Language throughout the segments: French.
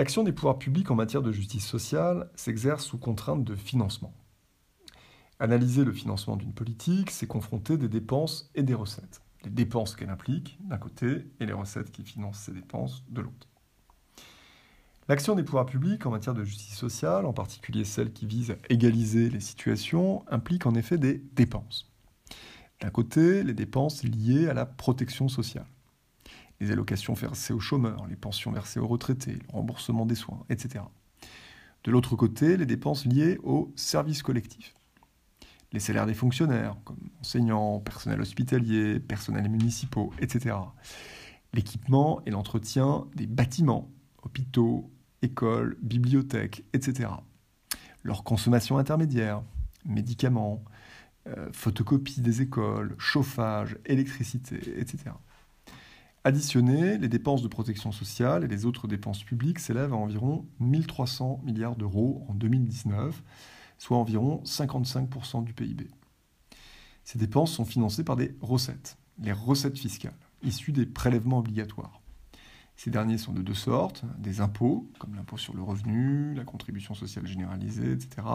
L'action des pouvoirs publics en matière de justice sociale s'exerce sous contrainte de financement. Analyser le financement d'une politique, c'est confronter des dépenses et des recettes. Les dépenses qu'elle implique, d'un côté, et les recettes qui financent ces dépenses, de l'autre. L'action des pouvoirs publics en matière de justice sociale, en particulier celle qui vise à égaliser les situations, implique en effet des dépenses. D'un côté, les dépenses liées à la protection sociale les allocations versées aux chômeurs, les pensions versées aux retraités, le remboursement des soins, etc. De l'autre côté, les dépenses liées aux services collectifs. Les salaires des fonctionnaires, comme enseignants, personnel hospitalier, personnels municipaux, etc. L'équipement et l'entretien des bâtiments, hôpitaux, écoles, bibliothèques, etc. Leur consommation intermédiaire, médicaments, euh, photocopie des écoles, chauffage, électricité, etc. Additionnées, les dépenses de protection sociale et les autres dépenses publiques s'élèvent à environ 1300 milliards d'euros en 2019, soit environ 55% du PIB. Ces dépenses sont financées par des recettes, les recettes fiscales, issues des prélèvements obligatoires. Ces derniers sont de deux sortes, des impôts, comme l'impôt sur le revenu, la contribution sociale généralisée, etc.,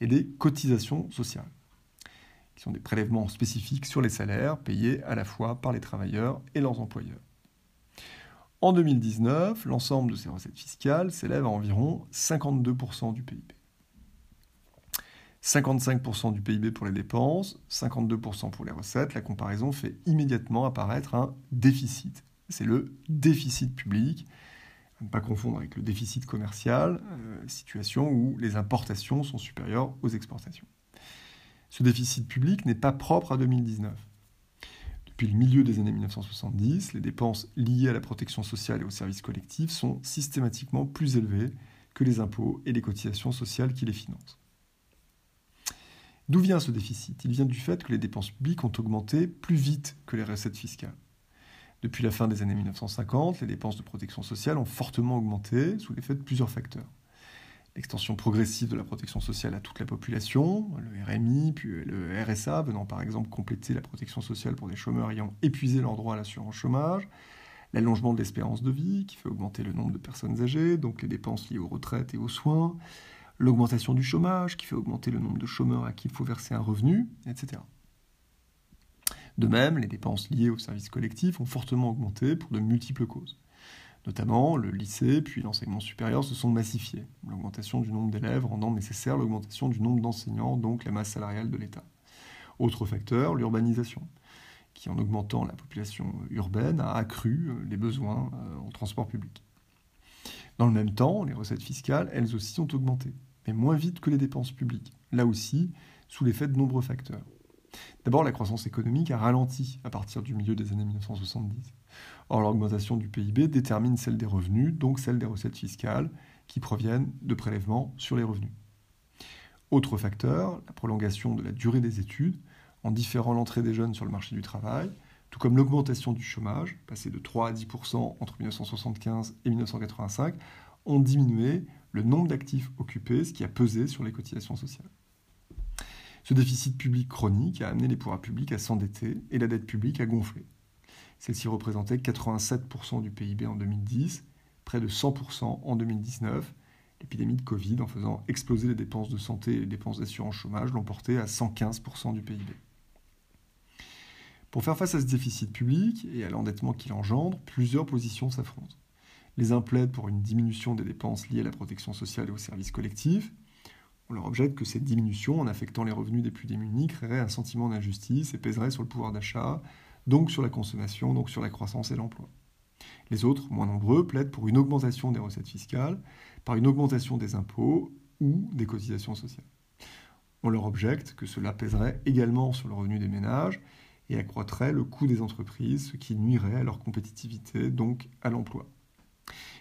et des cotisations sociales qui sont des prélèvements spécifiques sur les salaires payés à la fois par les travailleurs et leurs employeurs. En 2019, l'ensemble de ces recettes fiscales s'élève à environ 52% du PIB. 55% du PIB pour les dépenses, 52% pour les recettes, la comparaison fait immédiatement apparaître un déficit. C'est le déficit public, à ne pas confondre avec le déficit commercial, euh, situation où les importations sont supérieures aux exportations. Ce déficit public n'est pas propre à 2019. Depuis le milieu des années 1970, les dépenses liées à la protection sociale et aux services collectifs sont systématiquement plus élevées que les impôts et les cotisations sociales qui les financent. D'où vient ce déficit? Il vient du fait que les dépenses publiques ont augmenté plus vite que les recettes fiscales. Depuis la fin des années 1950, les dépenses de protection sociale ont fortement augmenté sous l'effet de plusieurs facteurs l'extension progressive de la protection sociale à toute la population, le RMI, puis le RSA venant par exemple compléter la protection sociale pour des chômeurs ayant épuisé leur droit à l'assurance chômage, l'allongement de l'espérance de vie qui fait augmenter le nombre de personnes âgées, donc les dépenses liées aux retraites et aux soins, l'augmentation du chômage qui fait augmenter le nombre de chômeurs à qui il faut verser un revenu, etc. De même, les dépenses liées aux services collectifs ont fortement augmenté pour de multiples causes. Notamment, le lycée puis l'enseignement supérieur se sont massifiés, l'augmentation du nombre d'élèves rendant nécessaire l'augmentation du nombre d'enseignants, donc la masse salariale de l'État. Autre facteur, l'urbanisation, qui en augmentant la population urbaine a accru euh, les besoins euh, en transport public. Dans le même temps, les recettes fiscales, elles aussi, ont augmenté, mais moins vite que les dépenses publiques, là aussi sous l'effet de nombreux facteurs. D'abord, la croissance économique a ralenti à partir du milieu des années 1970. Or, l'augmentation du PIB détermine celle des revenus, donc celle des recettes fiscales, qui proviennent de prélèvements sur les revenus. Autre facteur, la prolongation de la durée des études, en différant l'entrée des jeunes sur le marché du travail, tout comme l'augmentation du chômage, passé de 3 à 10% entre 1975 et 1985, ont diminué le nombre d'actifs occupés, ce qui a pesé sur les cotisations sociales. Ce déficit public chronique a amené les pouvoirs publics à s'endetter et la dette publique à gonfler. Celle-ci représentait 87% du PIB en 2010, près de 100% en 2019. L'épidémie de Covid, en faisant exploser les dépenses de santé et les dépenses d'assurance chômage, l'ont porté à 115% du PIB. Pour faire face à ce déficit public et à l'endettement qu'il engendre, plusieurs positions s'affrontent. Les uns plaident pour une diminution des dépenses liées à la protection sociale et aux services collectifs, on leur objecte que cette diminution, en affectant les revenus des plus démunis, créerait un sentiment d'injustice et pèserait sur le pouvoir d'achat, donc sur la consommation, donc sur la croissance et l'emploi. Les autres, moins nombreux, plaident pour une augmentation des recettes fiscales par une augmentation des impôts ou des cotisations sociales. On leur objecte que cela pèserait également sur le revenu des ménages et accroîtrait le coût des entreprises, ce qui nuirait à leur compétitivité, donc à l'emploi.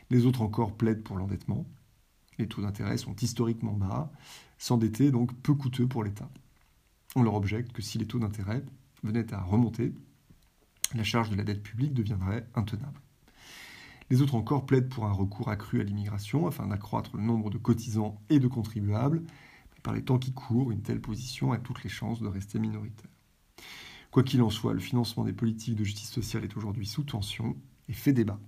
Les autres encore plaident pour l'endettement, les taux d'intérêt sont historiquement bas, s'endetter donc peu coûteux pour l'État. On leur objecte que si les taux d'intérêt venaient à remonter, la charge de la dette publique deviendrait intenable. Les autres encore plaident pour un recours accru à l'immigration afin d'accroître le nombre de cotisants et de contribuables. Mais par les temps qui courent, une telle position a toutes les chances de rester minoritaire. Quoi qu'il en soit, le financement des politiques de justice sociale est aujourd'hui sous tension et fait débat.